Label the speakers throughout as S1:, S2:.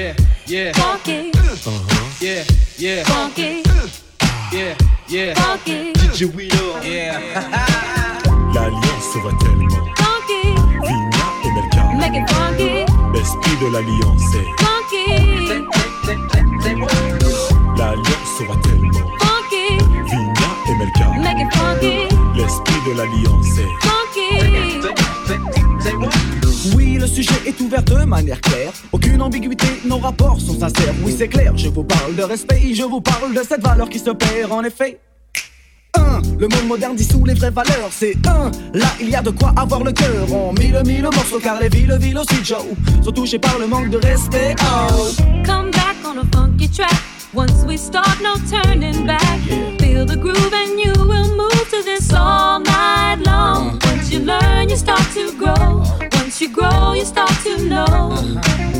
S1: yeah, yeah,
S2: funky,
S1: yeah, yeah,
S2: funky,
S1: yeah, yeah.
S2: funky,
S1: DJ Wido, yeah.
S3: L'alliance va tellement.
S2: funky,
S3: Vigna et Melka.
S2: make it funky,
S3: L'esprit de l'alliance est.
S2: funky,
S3: L'alliance va tellement.
S2: funky,
S3: Vigna et Melka.
S2: make it funky,
S3: L'esprit de l'alliance est.
S2: funky.
S4: Oui, le sujet est ouvert de manière claire. Aucune ambiguïté, nos rapports sont sincères. Oui, c'est clair, je vous parle de respect, je vous parle de cette valeur qui se perd en effet. Un, le monde moderne dissout les vraies valeurs. C'est un, là il y a de quoi avoir le cœur. En mille mille morceaux, car les villes, villes aussi, Joe, sont touchées par le manque de respect. Oh.
S2: Come back on a funky track. Once we start, no turning back. Feel the groove and you will move to this all night long. You learn, you start to grow. Once you grow, you start to know.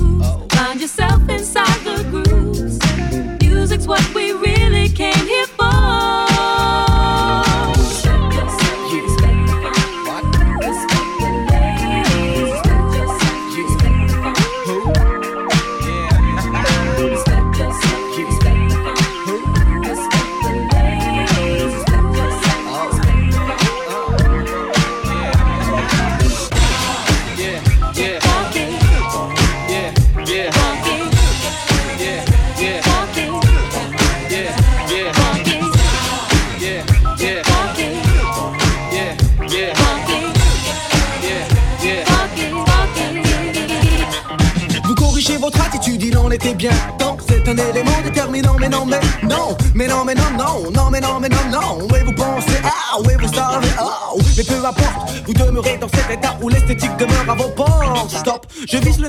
S2: Find yourself inside the grooves. Music's what we really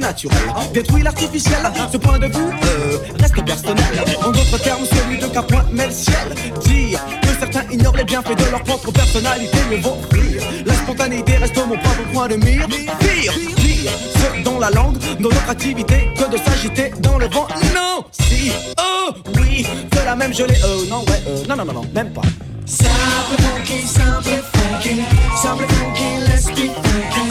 S4: naturel, détruis l'artificiel. Ce point de vue euh, reste personnel. En d'autres termes, celui de met le ciel. Dire que certains ignorent les bienfaits de leur propre personnalité, mais vaut rire. La spontanéité reste mon propre point de mire. Pire, pire, ce dans la langue, dans notre activité, que de s'agiter dans le vent. Non, si, oh, oui, de la même gelée, euh, non, ouais, euh, non, non, non, non, même pas. Simple funky, simple funky, simple funky, let's funky.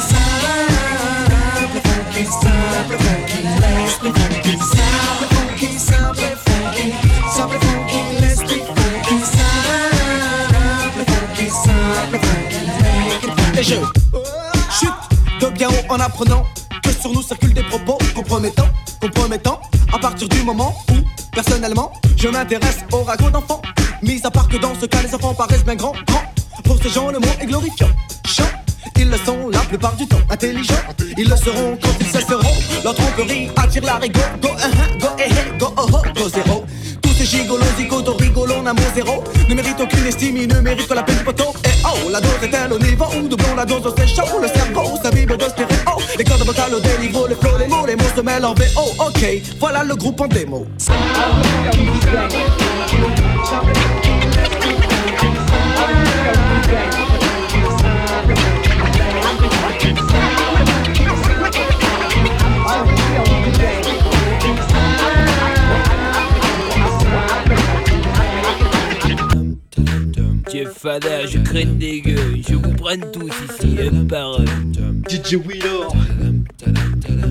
S4: Et je chute de bien haut en apprenant que sur nous circulent des propos compromettants, compromettants. À partir du moment où, personnellement, je m'intéresse au ragot d'enfants. Mis à part que dans ce cas, les enfants paraissent bien grands, grands. Pour ces gens, le mot est glorifiant. Chant, ils le sont la plupart du temps. Intelligents, ils le seront quand ils cesseront. Leur tromperie attire la rigo. Go, uh, go, eh, eh, go, oh, oh, go, zéro. Tous ces gigolos, zigotos, rigolons, mot zéro. Ne méritent aucune estime, ils ne méritent que la peine du poteau. Et oh, la dose est-elle au niveau où doublons la dose, c'est chaud. Le cerveau, sa bible de stéréo. Les cordes vocales au déniveau, les flots, les mots, les mots se mêlent en VO. Ok, voilà le groupe en démo.
S5: Fada, je craigne des gueules, je vous prenne tous ici, un par un.
S1: DJ Wido,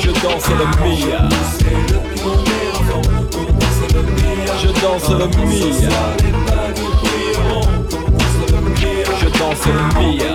S6: Je danse le Mia. Je danse le Mia. Je danse le Mia.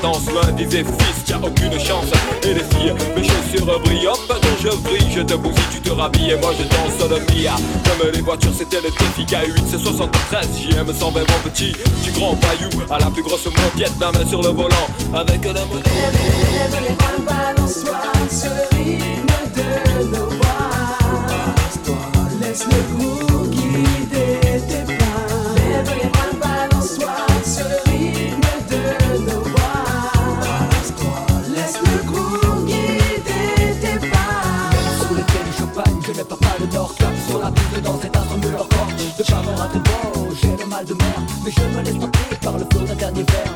S6: danse L'un disait fils, t'as aucune chance Et les filles, mes chaussures brillent Hop, quand je brille, je te bousille, tu te rhabilles Et moi je danse le Mia Comme les voitures, c'était le défi K8, c'est 73, JM 120 mon petit Du grand paillou à la plus grosse La main sur le volant, avec la monnaie
S7: balance-toi Ce rythme de nos voix Laisse le groupe
S8: Mais je me laisse porter par le flot d'un dernier verre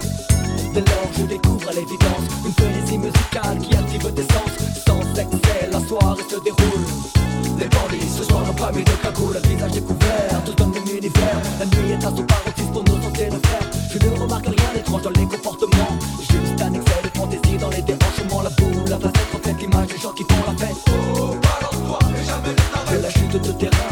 S8: Dès lors je découvre à l'évidence Une frénésie musicale qui active tes sens. Sans excès, la soirée se déroule. Les bandits ce soir n'ont pas mis de cagoule Le visage découvert, tout un même univers. La nuit est à son paroxysme pour nos anciens frères. Je ne remarque rien d'étrange dans les comportements. Juste un excès de fantaisie dans les débranchements. La boule, la facette reflète l'image des gens qui font la fête. Oh, balance-toi et jamais de la chute de terrain,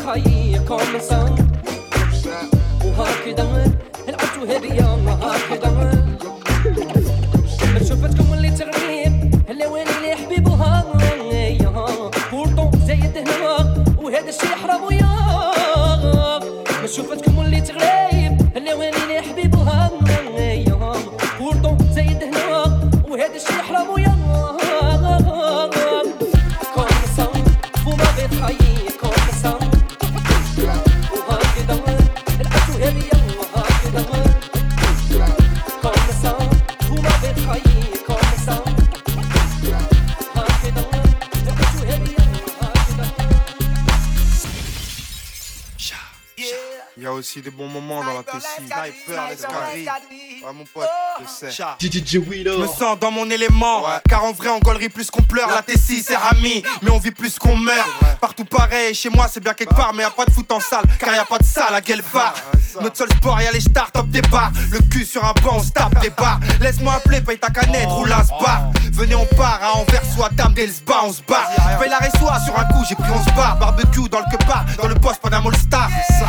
S9: vous m'avez
S10: aussi des bons moments dans la Tessie. Sniper, l'escarri. Ouais, mon pote, sais.
S11: DJ Wheeler
S10: Je me sens dans mon élément. Car en vrai, on gaulerie plus qu'on pleure. La Tessie, c'est ami. Mais on vit plus qu'on meurt. Partout pareil. Chez moi, c'est bien quelque part. Mais y a pas de foot en salle. Car y a pas de salle à Guelphard. Notre seul sport, y'a les stars, top des bars. Le cul sur un banc, on se tape des barres. Laisse-moi appeler, paye ta canette, roule un spa. Venez, on part à Anvers, soit dame, spa, on se barre. Paye la reçoit sur un coup, j'ai pris on se barre. Barbecue dans le kebab, dans le poste, pendant All Star.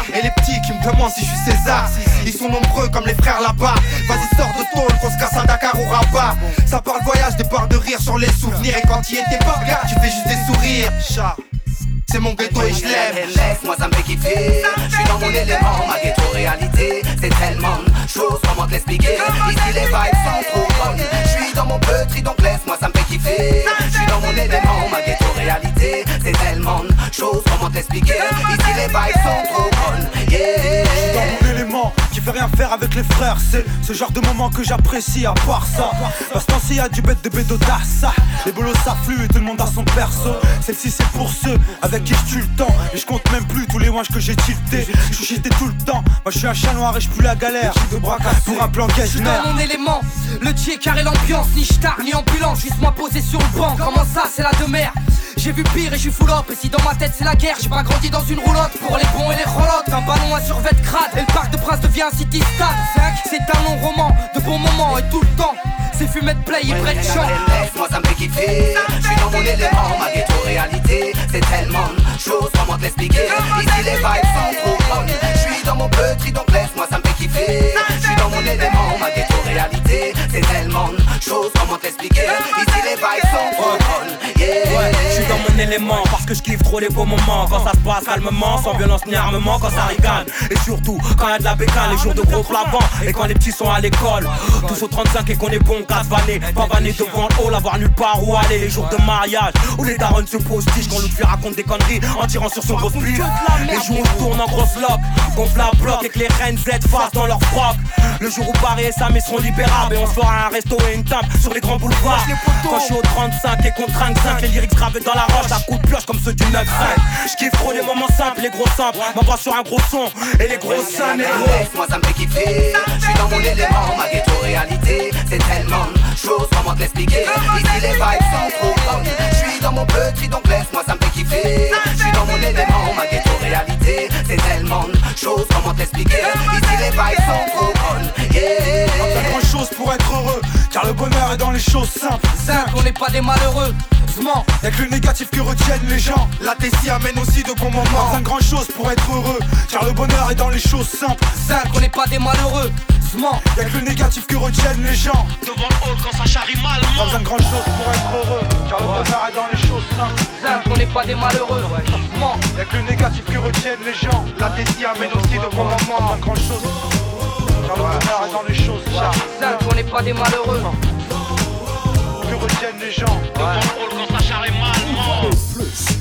S10: Et les petits qui me demandent si je suis César. Ils sont nombreux comme les frères là-bas. Vas-y, sors de tôle, qu'on se casse à Dakar ou Rabat. Ça parle voyage, des barres de rire sur les souvenirs. Et quand y était pas, gars, tu fais juste des sourires. Chat. C'est mon ghetto et je l'aime.
S12: Laisse-moi, ça me fait kiffer. Je suis dans mon élément, ma ghetto réalité. C'est tellement de choses, comment te l'expliquer Ici les vibes sont trop bonnes. Je suis dans mon petit, donc laisse-moi, ça me fait kiffer. Je suis dans mon élément, ma ghetto réalité. C'est tellement de choses, comment te l'expliquer Ici les vibes sont trop bonnes. Yeah.
S9: dans mon élément qui fait rien faire avec les frères. C'est ce genre de moment que j'apprécie à part ça. Parce que y a du bête de bédodas. Les bolos s'affluent et tout le monde a son perso. Celle-ci c'est pour ceux avec qui je tue le temps. Et je compte même plus tous les mois que j'ai tilté. Je suis tout le temps. Moi je suis un chat noir et je pue la galère. de bras pour un plan
S8: Je suis dans mon élément, le jet carré l'ambiance, ni star ni ambulance, juste moi posé sur le banc. Comment ça, c'est la demeure? J'ai vu pire et je suis full up. Et si dans ma tête c'est la guerre, j'ai pas grandi dans une roulotte. Pour les bons et les rolottes, un ballon, un survêt crade. Et le parc de Prince devient un city stade. C'est un long roman, de bons moments et tout le temps. C'est fumette play et près de chant.
S12: Laisse-moi, ça me fait kiffer. Je suis dans mon élément, ma ghetto réalité. C'est tellement de choses, comment te l'expliquer Ici les vibes sont trop bonnes. Je suis dans mon petit, donc laisse-moi, ça me fait kiffer. Je suis dans mon élément, ma ghetto C'est tellement de choses, comment t'expliquer? Ici les vibes sont trop bonnes. Yeah.
S13: Ouais, je suis dans mon élément parce que je kiffe trop les beaux moments. Quand ça se passe calmement, sans violence ni armement, quand ça ricane. Et surtout, quand y a de la bécane, les jours de gros clavants. Et quand les petits sont à l'école, tous au 35 et qu'on est bon, casse vanné. Pas vanné devant le hall, avoir nulle part où aller. Les jours de mariage, où les darons se posent tiges quand l'autre raconte des conneries en tirant sur son gros split. Les jours où on tourne en grosse loc, gonfle la bloc et que les reines Z fassent dans leur froc. Le jour où Paris et Sam ils seront et on se fera un resto et une table sur les grands boulevards. Quand je suis au 35 et contre 35, les lyrics gravés dans la roche, à coups de pioche comme ceux du 9 Je kiffe trop les moments simples, les gros simples. M'envoie sur un gros son et les gros seins négro.
S12: Laisse-moi, ça me fait kiffer. Je suis dans mon élément, ma ghetto réalité. C'est tellement de choses, comment te l'expliquer Ici les vibes sont trop bonnes. Je suis dans mon petit, donc laisse-moi, ça me fait kiffer. Je suis dans mon élément, ma ghetto réalité. C'est tellement de choses, comment t'expliquer Ici les vibes sont trop bonnes. Yeah.
S9: Pas pour être heureux, car le bonheur est dans les choses simples.
S8: Simple, on n'est pas des malheureux.
S9: Y'a que le négatif que retiennent les gens.
S10: La Tessie amène aussi de bons moments.
S9: Pas grand chose pour être heureux, car le bonheur est dans les choses simples.
S8: Simple, on n'est pas des malheureux.
S9: Y'a que le négatif que retiennent les gens.
S13: Devant le hall quand ça charrie mal.
S9: Pas besoin de grand chose pour être heureux, car le bonheur est dans les choses simples.
S8: Simple, on n'est pas des malheureux.
S9: Y'a que le négatif que retiennent les gens.
S10: La Tessie amène aussi de bons
S9: Pas
S10: moments.
S9: besoin de grand chose. Car le bonheur dans les choses simples.
S8: Simple, on n'est pas des malheureux.
S9: Que retiennent les gens?
S13: Le quand ça charrie mal.
S14: plus.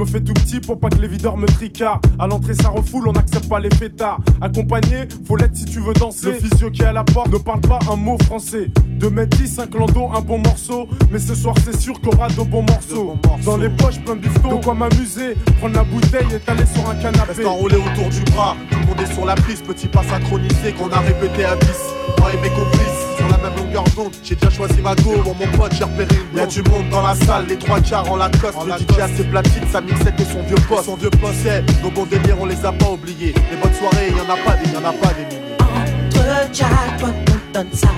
S15: me fais tout petit pour pas que les videurs me tricardent. À l'entrée, ça refoule, on n'accepte pas les fêtards. Accompagné, faut l'être si tu veux danser. Le physio qui est à la porte ne parle pas un mot français. 2m10, un clando, un bon morceau. Mais ce soir, c'est sûr qu'on aura de bons morceaux. Dans les poches, plein de bifton. De quoi m'amuser, prendre la bouteille et t'aller sur un canapé.
S3: Reste enroulé autour du bras, tout le monde est sur la piste, petit pas synchronisé qu'on a répété à 10. Moi et mes complices, longueur d'onde, j'ai déjà choisi ma go, pour mon pote j'ai repéré une Y'a du monde dans la salle, les trois quarts en Lacoste, le DJ a ses platines, sa mixette et son vieux poste. Son vieux poste, c'est nos bons délires, on les a pas oubliés. Les bonnes soirées, y'en a pas des, y'en a pas des milliers.
S16: Entre jackpot, on donne ça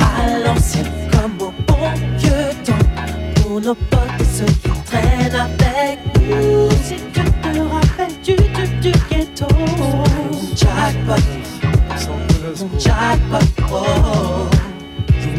S16: à l'ancienne comme au bon vieux temps. Pour nos potes et ceux qui traînent avec nous. Si tu te rappelles du, du, du ghetto. Jackpot, jackpot, oh.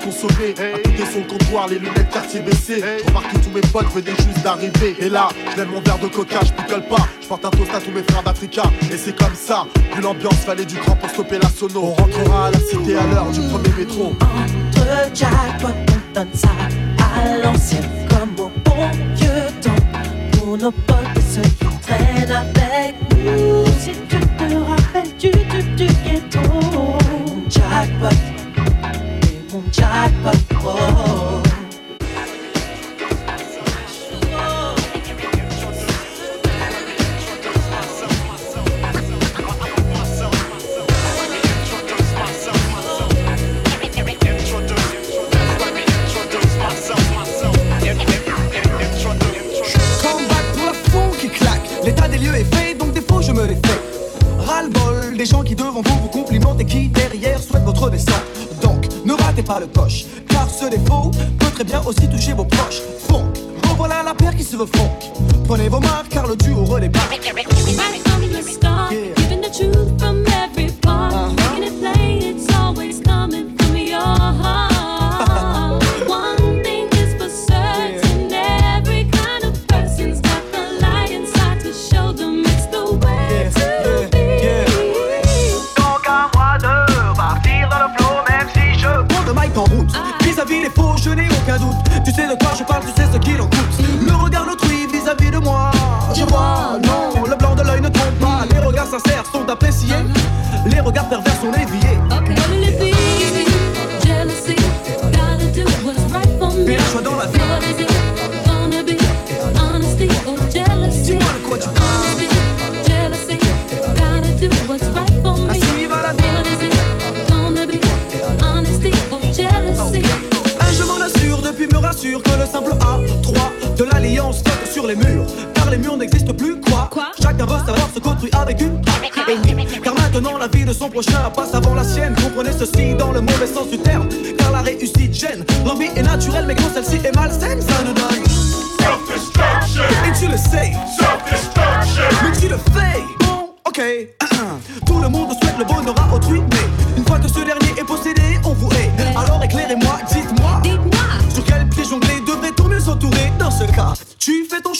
S3: pour consommer. À côté le comptoir, les lunettes quartier baissées. Remarque que tous mes potes venaient juste d'arriver. Et là, je mon verre de coca, je picole pas. Je porte un toast à tous mes frères d'Africa. Et c'est comme ça, vu l'ambiance, fallait du cran pour stopper la sono. On rentrera à la cité à l'heure du premier métro.
S16: Entre jackpot, on donne ça à l'ancienne comme au bon vieux temps. Pour nos potes et ceux qui traînent avec nous. Si tu te rappelles du, du, du ghetto. Jackpot, jackpot,
S4: les murs. Car les murs n'existent plus, quoi. Chacun veut savoir se construit avec une. Car maintenant la vie de son prochain passe avant la sienne. Comprenez ceci dans le mauvais sens du terme. Car la réussite gêne. L'envie est naturelle, mais quand celle-ci est malsaine, ça nous donne. Et tu le sais. Mais tu le fais. Bon, ok.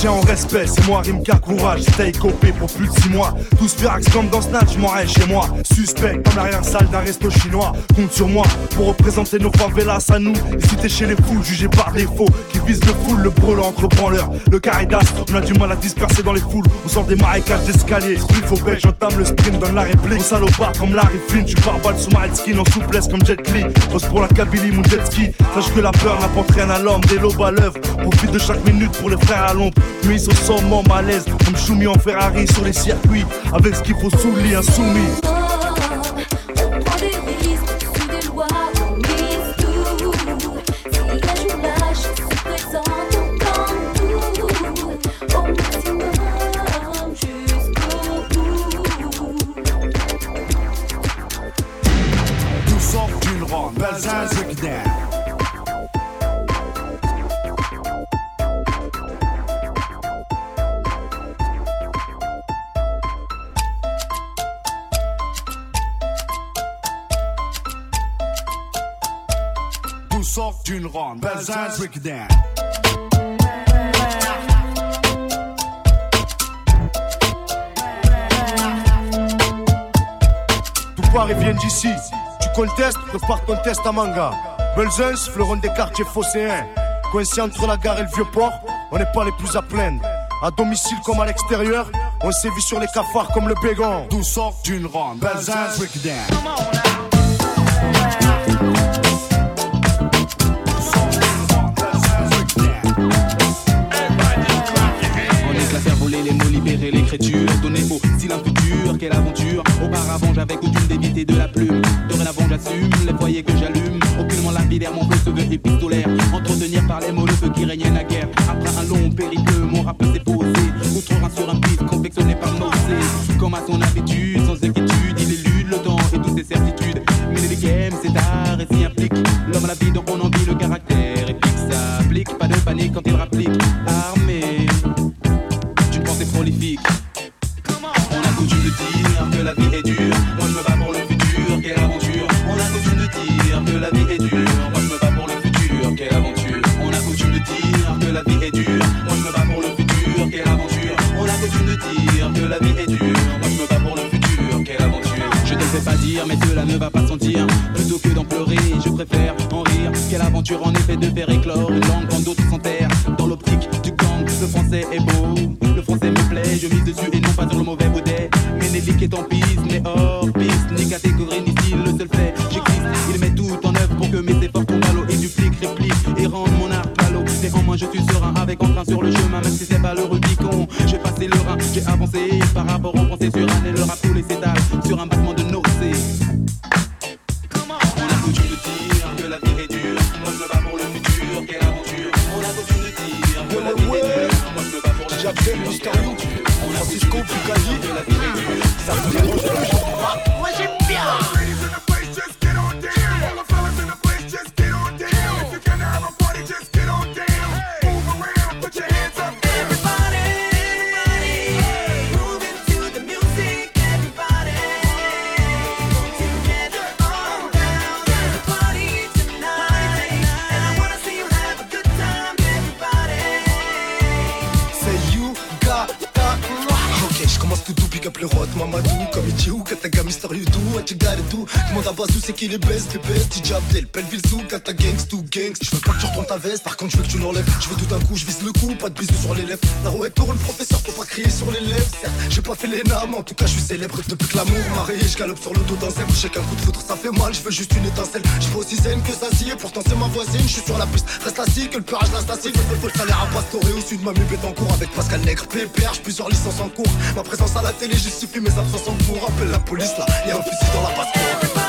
S15: tiens en respect, c'est moi Rimka Courage, stay copé pour plus de 6 mois. Tous firax comme dans Snatch, m'en chez moi. Suspect comme l'arrière-salle d'un resto chinois. Compte sur moi pour représenter nos favelas à nous. Et si t'es chez les fous, jugé par défaut, qui vise le full, le brûlant entre branleurs. Le caridas, on a du mal à disperser dans les foules. On sort des marécages d'escalier. Split au bec, j'entame le sprint, donne la réplique. Salopard comme Larry Flynn, tu barbales sous ma skin en souplesse comme Jet Li. Pose pour la Kabylie, mon jet ski. Sache que la peur n'apporte rien à l'homme, des lobes à l'œuvre. Profite de chaque minute pour les frères à l'ombre. Mais ils sont sûrement malaise. Comme Choumi en Ferrari sur les circuits. Avec ce qu'il faut sous insoumis.
S17: Tout
S15: sort d'une ronde. Belzin, Zigdan. Tout part et viennent d'ici. Tu contestes, prépare ton test à manga. Belzens, fleuron des quartiers phocéens. Coincé entre la gare et le vieux port, on n'est pas les plus à plaindre. À domicile comme à l'extérieur, on sévit sur les cafards comme le bégon. D'où sort d'une ronde. Belzens, Breakdown.
S1: De la plume. Dorénavant j'assume les foyers que j'allume. Aucunement lapidaire, mon feu veut épistolaire. Entretenir par les mots le feu qui régnait naguère. Après un long périple, mon rap s'est posé. Outre sur un beat confectionné par Nosé. Comme à son habitude, sans inquiétude, il élude le temps et toutes ses certitudes. Mais les games, c'est art et s'y implique. L'homme à la vie, donc on en aventure. On a coutume de
S18: Abdel, Belleville Zou, Kata Gangs, tout gangs. Je veux pas que tu retournes ta veste, par contre je veux que tu l'enlèves. Je veux tout d'un coup, je vise le coup, pas de bisous sur les lèvres. La rouette pour le professeur, faut pas crier sur les lèvres. Certes, j'ai pas fait les names, en tout cas je suis célèbre Depuis que l'amour m'a rayé, je galope sur le dos d'un zèbre Je sais qu'un coup de foudre ça fait mal, je veux juste une étincelle. Je veux aussi zen que ça et pourtant c'est ma voisine. Je suis sur la piste, reste assis, que le purage la statique le salaire à Pastoré au sud, ma bête en cours Avec Pascal Nègre, PPR, j'ai plusieurs licences en cours. Ma présence à la télé justifie mes absences en cours. Appelle la police là, y'a un fusil dans la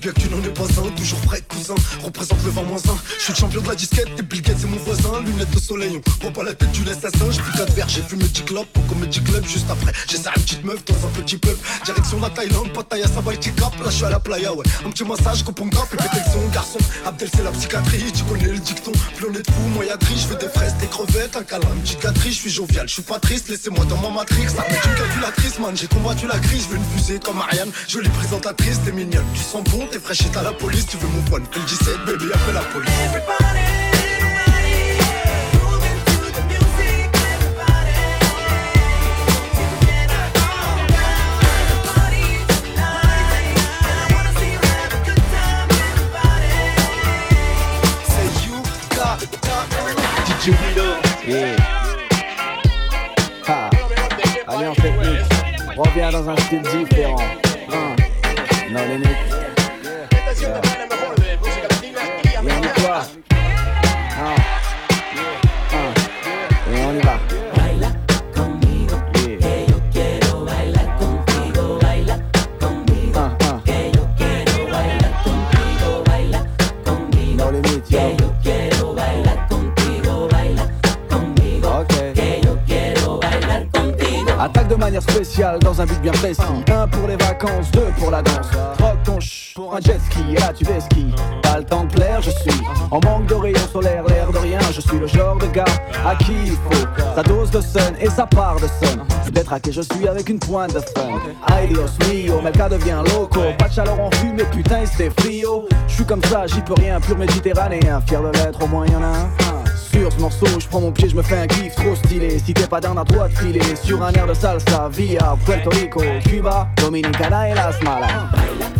S18: bien que tu n'en es pas un Toujours prêt cousin. Représente le 20 moins 1 Je suis le champion de la disquette Et Bill c'est mon voisin. Lunettes de soleil On voit pas la tête du l'assassin plus 4 verres J'ai fumé 10 clopes Au Comedy Club Juste après. J'ai serré une petite meuf Dans un petit pub. Direction la Thaïlande Pattaya Sabaïti Cap. Là je suis à la playa ouais. Un petit massage Coponga Puis péter le son Garçon. Abdel c'est la psychiatrie Tu connais le dicton. Plus de fou Moi y'a gris des fraises Des crevettes Un câlin Une petite Je suis jovial Je suis pas triste Laissez-moi dans ma matrix. Ça une calculatrice man J'ai combattu la crise. Je veux une fusée comme Ariane Jolie présentatrice. T'es mignonne Tu sens bon T'es fraîche et t'as la police Tu veux mon point Fais le 17 Baby appelle la police
S19: Yeah. Ha. Alliance technique. Reviens dans un style différent. Hein. Non limite. Yeah. Et on y quoi. Et on y va. No limit, yo. Attaque de manière spéciale dans un but bien précis. Un pour les vacances, deux pour la danse. Pour un jet ski, là tu fais ski. Pas le temps de plaire, je suis en manque de rayons solaires, l'air de rien. Je suis le genre de gars à qui il faut sa dose de sun et sa part de sun. Détraqué, je suis avec une pointe de fun. Ay Dios mio, Melka devient loco. Pas de chaleur en fumée, putain, c'était frio. Je suis comme ça, j'y peux rien, pur méditerranéen. Fier de l'être, au moins y'en a un. Sur ce morceau, je prends mon pied, je me fais un kiff trop stylé. Si t'es pas down à toi de filer sur un air de salsa via Puerto Rico, Cuba, Dominicana et Las Malas.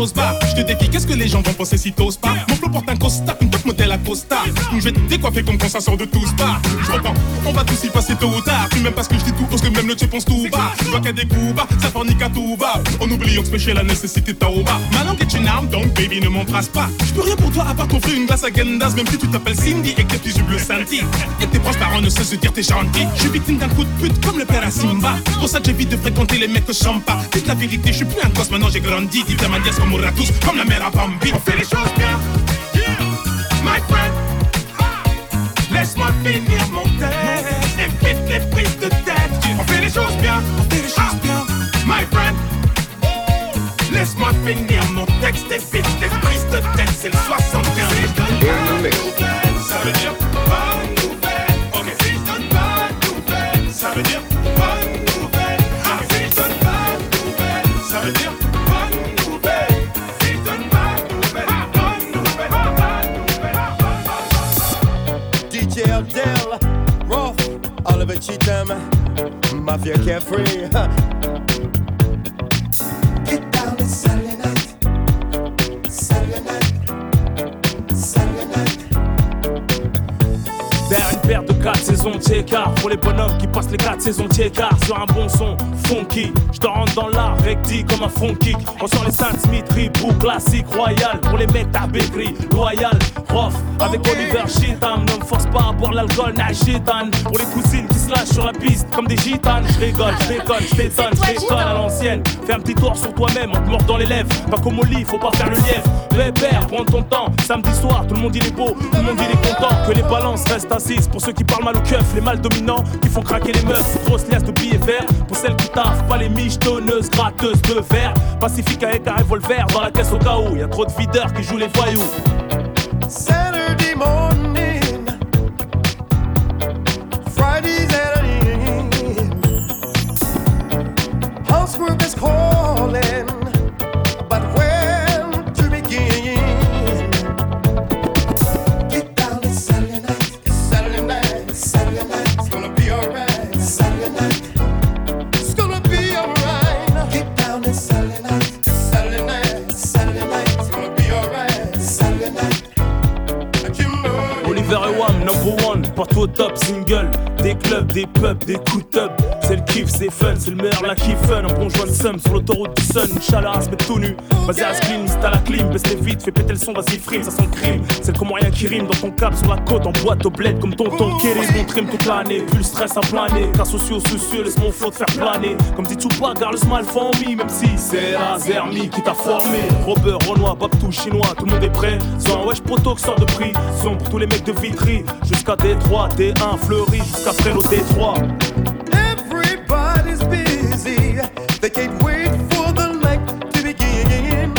S20: Je te défie, qu'est-ce que les gens vont penser si t'oses pas? Mon flow porte un costard, une top modèle à costard. Je vais te décoiffer comme quand ça sort de tous bas. Je reprends, on va tous y passer tôt ou tard. Puis même parce que je dis tout, parce que même le tu penses tout bas. Je vois a des coups bas, ça fornique à tout va. En oubliant que péché la nécessité ta bas. Ma langue est une arme, donc baby, ne m'embrasse pas. Je peux rien pour toi à part t'offrir une glace à Gendas, même si tu t'appelles Cindy et que tes petits yeux bleus scintillent. Et tes proches parents ne de dire t'es gentil. Je suis victime d'un coup de pute comme le père à Simba. Pour ça j'évite de fréquenter les mecs que je pas. Dites la vérité, je suis plus un gosse, maintenant j'ai grandi. Dites la manière comme la mère à Bambi. On fait les choses bien. My friend. Laisse-moi finir mon texte. Évite les prises de tête. On fait les choses bien. On fait les choses bien. My friend. Laisse-moi finir mon texte. Évite les prises de tête. C'est le 75.
S21: Mafia Carefree.
S16: Get down, it's Saturday night. Saturday night. Saturday night.
S5: Vers une paire de 4 saisons d'écart Pour les bonhommes qui passent les 4 saisons d'écart Sur un bon son funky Je te rentre dans l'art recti comme un front kick On sort les Saint Smith, Ribou, classique, royal Pour les mecs loyal, rough Avec Oliver Shitam Ne me force pas à boire l'alcool, n'a gitane Pour les cousines qui se lâchent sur la piste Comme des gitanes, je rigole, je déconne, je t'étonne, je déconne à l'ancienne. Fais un petit tour sur toi-même en te mordant les lèvres. Pas comme au lit, faut pas faire le lièvre. Pépère, prends ton temps, samedi soir Tout le monde il est beau, tout le monde il est content. Que les balances restent assises. Pour ceux qui parlent mal au keuf, les mal dominants Qui font craquer les meufs, grosse liasse de billets verts. Pour celles qui taffent, pas les michetonneuses Gratteuses de verre, Pacifique avec un revolver Dans la caisse au cas où, y a trop de videurs qui jouent les voyous partout au top, single Des clubs, des pubs, des coups de C'est le kiff, c'est fun, c'est le meilleur, la kiff fun. Un bon joint de somme sur l'autoroute du sun. Inch'Allah, à se mettre tout nu. Vas-y, à clean, c'est à la clim, baisse les vite, fais péter le son, vas-y, frime, ça sent le crime. C'est le rien qui rime dans ton cap sur la côte, en boîte au bled, comme tonton Kerry. Mon trim toute l'année, plus le stress à planer. Car sociaux, soucieux, laisse mon flot te faire planer. Comme dit Tupac, garde le smile for me, même si c'est la Zermi qui t'a formé. Robert, Renoir, Babtou, chinois, tout le monde est prêt. Sans un wesh proto qui sort de prix. Son pour tous les mecs de Vitry, jusqu'à Détroit, D1, Fleury, jusqu'à Détroit.
S21: Everybody's busy. They can't wait for the night to begin.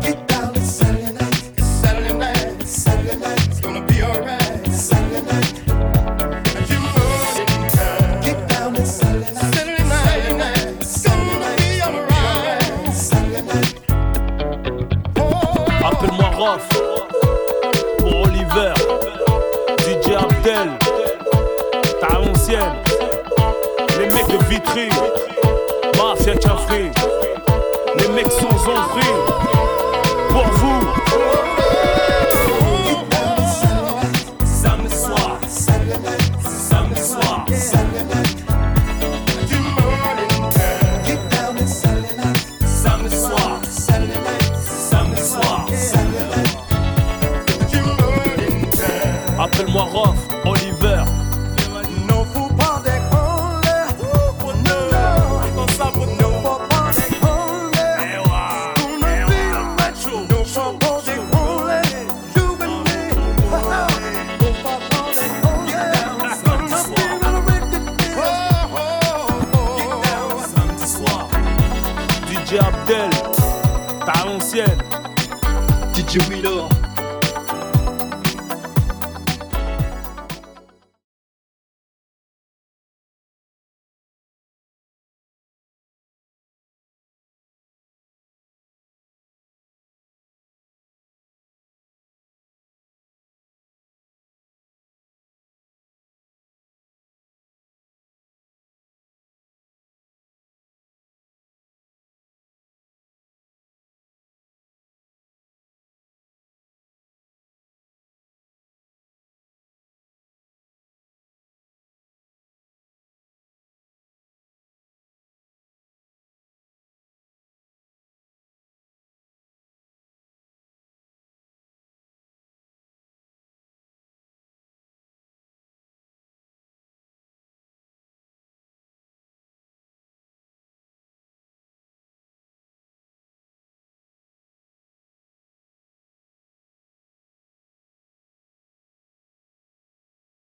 S21: Get down, it's Saturday night. It's Saturday night. It's Saturday night. It's gonna be alright. It's Saturday night. And you know it. Get down, it's Saturday night. Saturday night. Saturday night. It's gonna be alright. It's Saturday night.
S5: Appelle-moi Rof pour Oliver, DJ Abdel, les mecs de Vitry, Mafia Cafri, les mecs sans free pour vous.